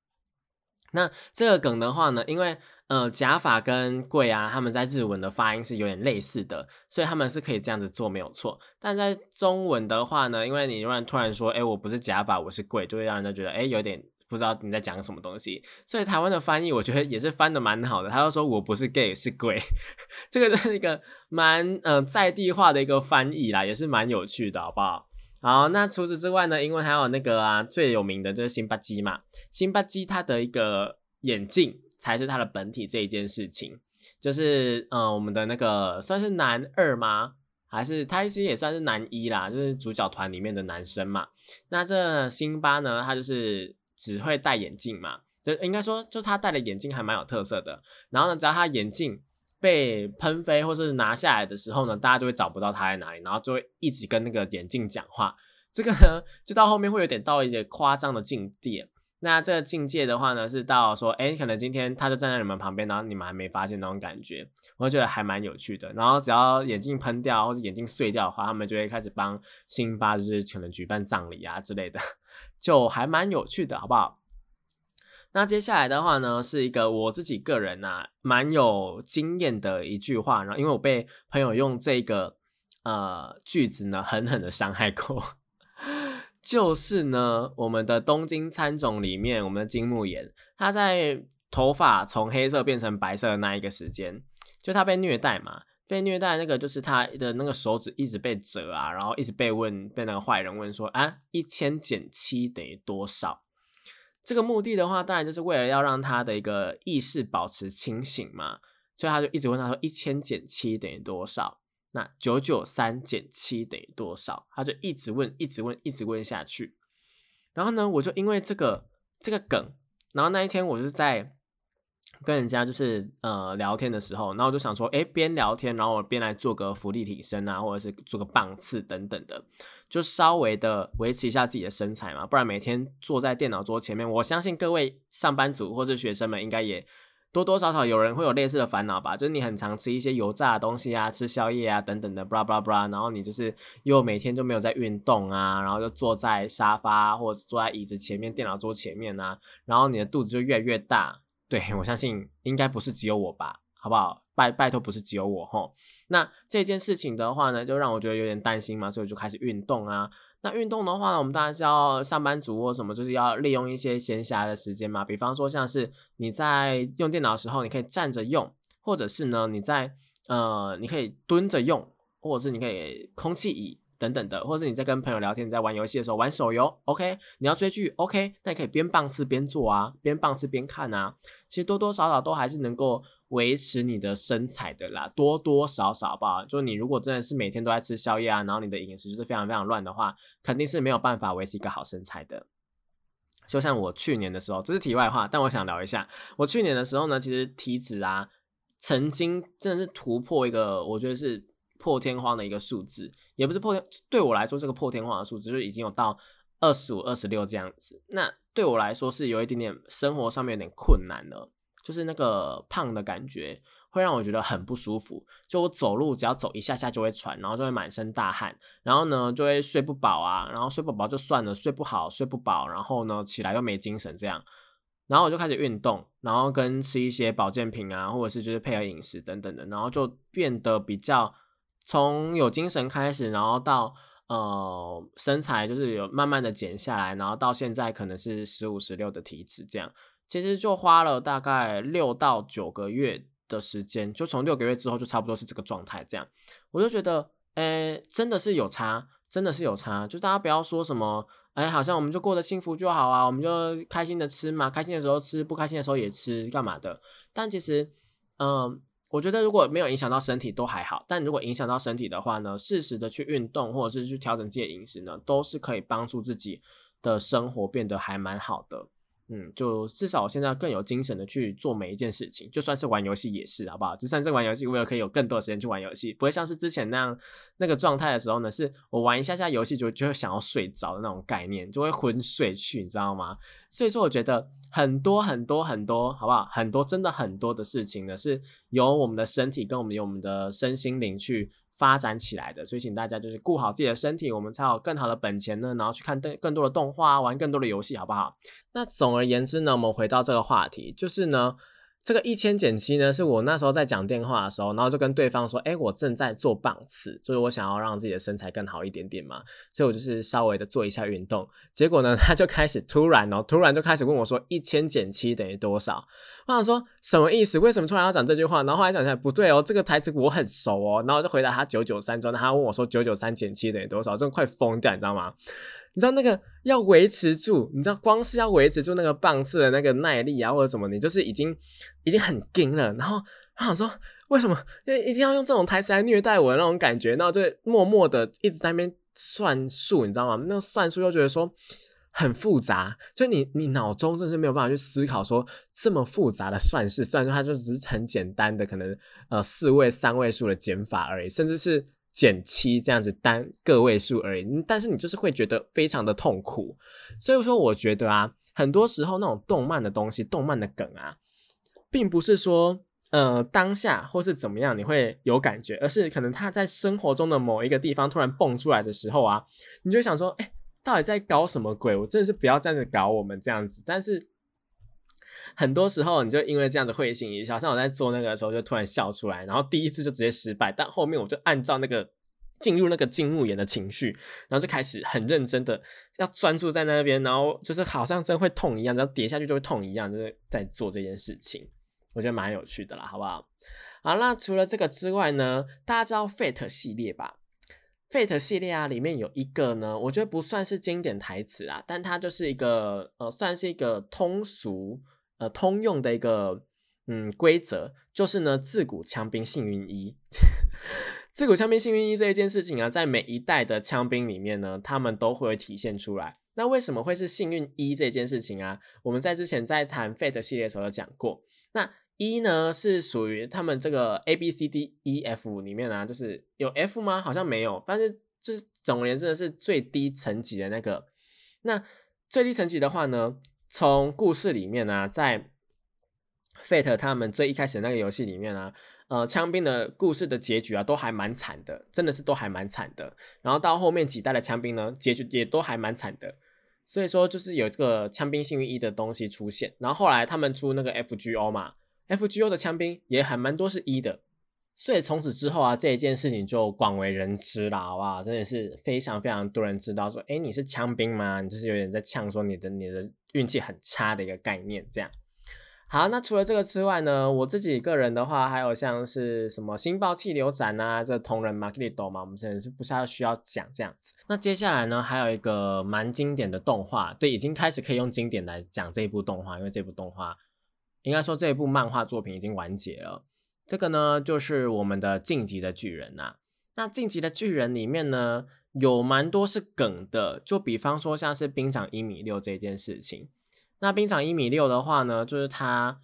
那这个梗的话呢，因为呃假发跟贵啊，他们在日文的发音是有点类似的，所以他们是可以这样子做没有错。但在中文的话呢，因为你突然突然说，哎，我不是假发，我是贵，就会让人家觉得，哎，有点。不知道你在讲什么东西，所以台湾的翻译我觉得也是翻的蛮好的。他就说我不是 gay 是鬼，[laughs] 这个是一个蛮呃在地化的一个翻译啦，也是蛮有趣的，好不好？好，那除此之外呢，因为还有那个啊最有名的就是辛巴基嘛，辛巴基他的一个眼镜才是他的本体这一件事情，就是呃我们的那个算是男二吗？还是他其实也算是男一啦，就是主角团里面的男生嘛。那这辛巴呢，他就是。只会戴眼镜嘛？就应该说，就他戴的眼镜还蛮有特色的。然后呢，只要他眼镜被喷飞或是拿下来的时候呢，大家就会找不到他在哪里，然后就会一直跟那个眼镜讲话。这个呢，就到后面会有点到一些夸张的境地。那这个境界的话呢，是到说，哎，可能今天他就站在你们旁边，然后你们还没发现那种感觉，我觉得还蛮有趣的。然后只要眼镜喷掉或者眼镜碎掉的话，他们就会开始帮辛巴，就是可能举办葬礼啊之类的。[laughs] 就还蛮有趣的，好不好？那接下来的话呢，是一个我自己个人呐蛮有经验的一句话，然后因为我被朋友用这个呃句子呢狠狠的伤害过，就是呢我们的东京参种里面，我们的金木研他在头发从黑色变成白色的那一个时间，就他被虐待嘛。被虐待那个就是他的那个手指一直被折啊，然后一直被问被那个坏人问说啊，一千减七等于多少？这个目的的话，当然就是为了要让他的一个意识保持清醒嘛，所以他就一直问他说一千减七等于多少？那九九三减七等于多少？他就一直问，一直问，一直问下去。然后呢，我就因为这个这个梗，然后那一天我就是在。跟人家就是呃聊天的时候，然后我就想说，哎，边聊天，然后我边来做个浮力提升啊，或者是做个棒次等等的，就稍微的维持一下自己的身材嘛。不然每天坐在电脑桌前面，我相信各位上班族或是学生们应该也多多少少有人会有类似的烦恼吧。就是你很常吃一些油炸的东西啊，吃宵夜啊等等的，布拉布拉布拉，然后你就是又每天就没有在运动啊，然后就坐在沙发或者坐在椅子前面、电脑桌前面啊，然后你的肚子就越来越大。对我相信应该不是只有我吧，好不好？拜拜托，不是只有我吼。那这件事情的话呢，就让我觉得有点担心嘛，所以我就开始运动啊。那运动的话呢，我们当然是要上班族或什么，就是要利用一些闲暇的时间嘛。比方说，像是你在用电脑的时候，你可以站着用，或者是呢，你在呃，你可以蹲着用，或者是你可以空气椅。等等的，或是你在跟朋友聊天，你在玩游戏的时候玩手游，OK？你要追剧，OK？那你可以边棒次边做啊，边棒次边看啊。其实多多少少都还是能够维持你的身材的啦，多多少少吧。就你如果真的是每天都在吃宵夜啊，然后你的饮食就是非常非常乱的话，肯定是没有办法维持一个好身材的。就像我去年的时候，这是题外话，但我想聊一下，我去年的时候呢，其实体脂啊，曾经真的是突破一个，我觉得是。破天荒的一个数字，也不是破天，对我来说这个破天荒的数字，就已经有到二十五、二十六这样子。那对我来说是有一点点生活上面有点困难的，就是那个胖的感觉会让我觉得很不舒服。就我走路只要走一下下就会喘，然后就会满身大汗，然后呢就会睡不饱啊，然后睡不饱就算了，睡不好睡不饱，然后呢起来又没精神这样，然后我就开始运动，然后跟吃一些保健品啊，或者是就是配合饮食等等的，然后就变得比较。从有精神开始，然后到呃身材就是有慢慢的减下来，然后到现在可能是十五十六的体脂这样，其实就花了大概六到九个月的时间，就从六个月之后就差不多是这个状态这样，我就觉得，诶真的是有差，真的是有差。就大家不要说什么，哎，好像我们就过得幸福就好啊，我们就开心的吃嘛，开心的时候吃，不开心的时候也吃，干嘛的？但其实，嗯，我觉得如果没有影响到身体都还好，但如果影响到身体的话呢，适时的去运动或者是去调整自己的饮食呢，都是可以帮助自己的生活变得还蛮好的。嗯，就至少现在更有精神的去做每一件事情，就算是玩游戏也是，好不好？就算是玩游戏，我也可以有更多时间去玩游戏，不会像是之前那样那个状态的时候呢，是我玩一下下游戏就就会想要睡着的那种概念，就会昏睡去，你知道吗？所以说，我觉得很多很多很多，好不好？很多真的很多的事情呢，是由我们的身体跟我们有我们的身心灵去。发展起来的，所以请大家就是顾好自己的身体，我们才有更好的本钱呢，然后去看更更多的动画，玩更多的游戏，好不好？那总而言之呢，我们回到这个话题，就是呢。这个一千减七呢，是我那时候在讲电话的时候，然后就跟对方说，哎，我正在做棒次，就是我想要让自己的身材更好一点点嘛，所以我就是稍微的做一下运动。结果呢，他就开始突然哦，突然就开始问我说，一千减七等于多少？我想说什么意思？为什么突然要讲这句话？然后后来想起来不对哦，这个台词我很熟哦，然后就回答他九九三之后，他问我说九九三减七等于多少？真的快疯掉，你知道吗？你知道那个要维持住，你知道光是要维持住那个棒次的那个耐力啊，或者什么，你就是已经已经很硬了。然后他想说，为什么一一定要用这种台词来虐待我那种感觉？然后就默默的一直在那边算数，你知道吗？那个算数又觉得说很复杂，就你你脑中真是没有办法去思考说这么复杂的算式。虽然说它就只是很简单的，可能呃四位三位数的减法而已，甚至是。减七这样子单个位数而已，但是你就是会觉得非常的痛苦，所以说我觉得啊，很多时候那种动漫的东西、动漫的梗啊，并不是说呃当下或是怎么样你会有感觉，而是可能他在生活中的某一个地方突然蹦出来的时候啊，你就想说，哎，到底在搞什么鬼？我真的是不要这样子搞我们这样子，但是。很多时候，你就因为这样子会心一笑，像我在做那个的时候，就突然笑出来，然后第一次就直接失败，但后面我就按照那个进入那个金木研的情绪，然后就开始很认真的要专注在那边，然后就是好像真会痛一样，然后跌下去就会痛一样，就是在做这件事情，我觉得蛮有趣的啦，好不好？好，那除了这个之外呢，大家知道 Fate 系列吧？Fate 系列啊，里面有一个呢，我觉得不算是经典台词啊，但它就是一个呃，算是一个通俗。呃，通用的一个嗯规则就是呢，自古枪兵幸运一。[laughs] 自古枪兵幸运一这一件事情啊，在每一代的枪兵里面呢，他们都会体现出来。那为什么会是幸运一这件事情啊？我们在之前在谈 Fate 系列的时候有讲过。那一呢是属于他们这个 A B C D E F 里面啊，就是有 F 吗？好像没有，但是就是总而言之是最低层级的那个。那最低层级的话呢？从故事里面呢，在 Fate 他们最一开始那个游戏里面呢，呃，枪兵的故事的结局啊，都还蛮惨的，真的是都还蛮惨的。然后到后面几代的枪兵呢，结局也都还蛮惨的。所以说，就是有这个枪兵幸运一的东西出现。然后后来他们出那个 FGO 嘛，FGO 的枪兵也还蛮多是一的。所以从此之后啊，这一件事情就广为人知了，好不好？真的是非常非常多人知道说，哎，你是枪兵吗？你就是有点在呛说你的你的运气很差的一个概念，这样。好，那除了这个之外呢，我自己个人的话，还有像是什么星爆气流斩啊，这同人马克里多嘛，我们现在是不是要需要讲这样子？那接下来呢，还有一个蛮经典的动画，对，已经开始可以用经典来讲这一部动画，因为这部动画应该说这一部漫画作品已经完结了。这个呢，就是我们的晋级的巨人呐。那晋级的巨人里面呢，有蛮多是梗的，就比方说像是兵长一米六这件事情。那兵长一米六的话呢，就是他。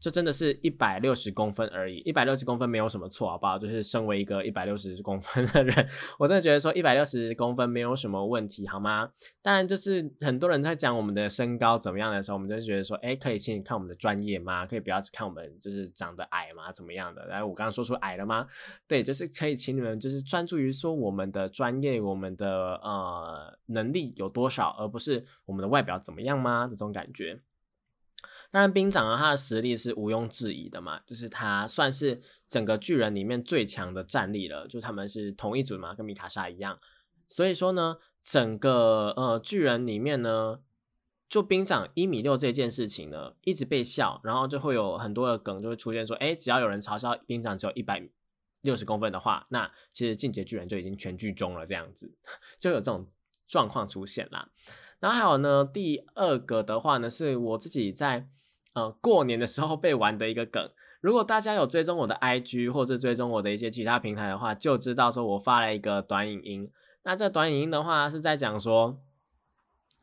就真的是一百六十公分而已，一百六十公分没有什么错，好不好？就是身为一个一百六十公分的人，[laughs] 我真的觉得说一百六十公分没有什么问题，好吗？当然，就是很多人在讲我们的身高怎么样的时候，我们就觉得说，哎，可以请你看我们的专业吗？可以不要只看我们就是长得矮吗？怎么样的？然后我刚刚说出矮了吗？对，就是可以请你们就是专注于说我们的专业，我们的呃能力有多少，而不是我们的外表怎么样吗？这种感觉。当然，兵长啊，他的实力是毋庸置疑的嘛，就是他算是整个巨人里面最强的战力了，就他们是同一组嘛，跟米卡莎一样。所以说呢，整个呃巨人里面呢，就兵长一米六这件事情呢，一直被笑，然后就会有很多的梗就会出现说，哎，只要有人嘲笑兵长只有一百六十公分的话，那其实进阶巨人就已经全剧终了，这样子 [laughs] 就有这种状况出现啦。然后还有呢，第二个的话呢，是我自己在呃过年的时候被玩的一个梗。如果大家有追踪我的 IG 或者追踪我的一些其他平台的话，就知道说我发了一个短影音。那这短影音的话是在讲说，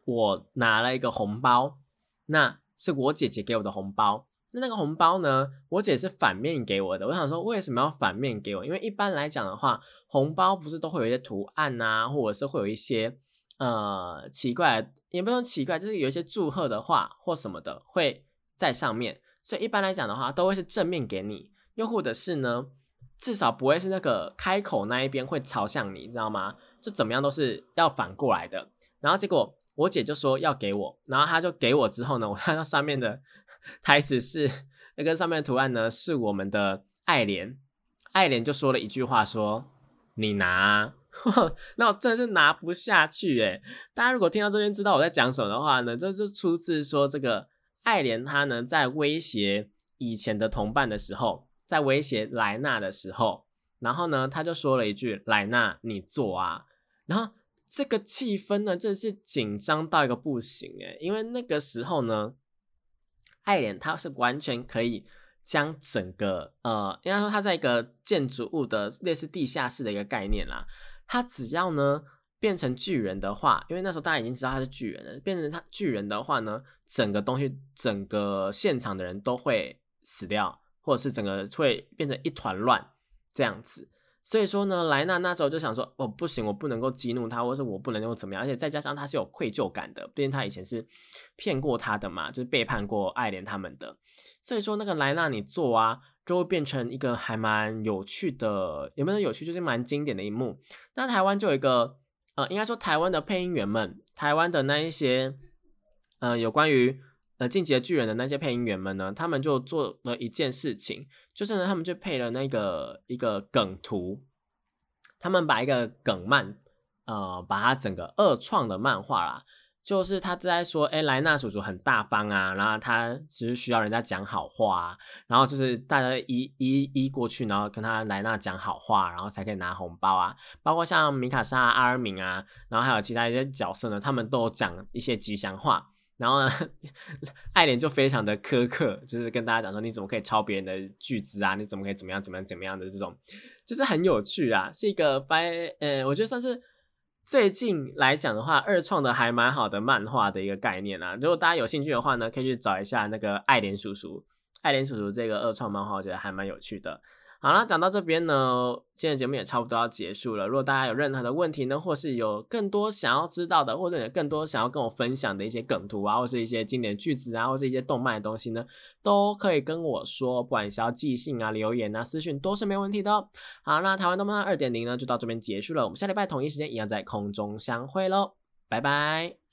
我拿了一个红包，那是我姐姐给我的红包。那那个红包呢，我姐是反面给我的。我想说，为什么要反面给我？因为一般来讲的话，红包不是都会有一些图案呐，或者是会有一些呃奇怪，也不用奇怪，就是有一些祝贺的话或什么的会在上面。所以一般来讲的话，都会是正面给你，又或者是呢，至少不会是那个开口那一边会朝向你，你知道吗？就怎么样都是要反过来的。然后结果我姐就说要给我，然后她就给我之后呢，我看到上面的 [laughs] 台词是那个上面的图案呢，是我们的爱莲，爱莲就说了一句话说：“你拿。[laughs] ”那我真的是拿不下去诶大家如果听到这边知道我在讲什么的话呢，这就出自说这个。爱莲他呢，在威胁以前的同伴的时候，在威胁莱纳的时候，然后呢，他就说了一句：“莱纳，你做啊！”然后这个气氛呢，真是紧张到一个不行诶因为那个时候呢，爱莲他是完全可以将整个呃，应该说他在一个建筑物的类似地下室的一个概念啦，他只要呢。变成巨人的话，因为那时候大家已经知道他是巨人了。变成他巨人的话呢，整个东西、整个现场的人都会死掉，或者是整个会变成一团乱这样子。所以说呢，莱纳那时候就想说：“哦，不行，我不能够激怒他，或者是我不能够怎么样。”而且再加上他是有愧疚感的，毕竟他以前是骗过他的嘛，就是背叛过爱莲他们的。所以说那个莱纳你做啊，就会变成一个还蛮有趣的，有没有有趣？就是蛮经典的一幕。那台湾就有一个。呃，应该说台湾的配音员们，台湾的那一些，呃，有关于呃进击的巨人的那些配音员们呢，他们就做了一件事情，就是呢，他们就配了那个一个梗图，他们把一个梗漫，呃，把它整个二创的漫画啦。就是他在说，哎，莱纳叔叔很大方啊，然后他只是需要人家讲好话，然后就是大家一一一过去，然后跟他莱纳讲好话，然后才可以拿红包啊。包括像米卡莎、阿尔敏啊，然后还有其他一些角色呢，他们都有讲一些吉祥话。然后呢，[laughs] 爱莲就非常的苛刻，就是跟大家讲说，你怎么可以抄别人的句子啊？你怎么可以怎么样怎么样怎么样的这种，就是很有趣啊，是一个掰，呃，我觉得算是。最近来讲的话，二创的还蛮好的漫画的一个概念啊。如果大家有兴趣的话呢，可以去找一下那个爱莲叔叔，爱莲叔叔这个二创漫画，我觉得还蛮有趣的。好了，讲到这边呢，今天节目也差不多要结束了。如果大家有任何的问题呢，或是有更多想要知道的，或者有更多想要跟我分享的一些梗图啊，或是一些经典句子啊，或是一些动漫的东西呢，都可以跟我说，不管是要寄信啊、留言啊、私讯都是没问题的。好，那台湾动漫二点零呢，就到这边结束了。我们下礼拜同一时间一样在空中相会喽，拜拜。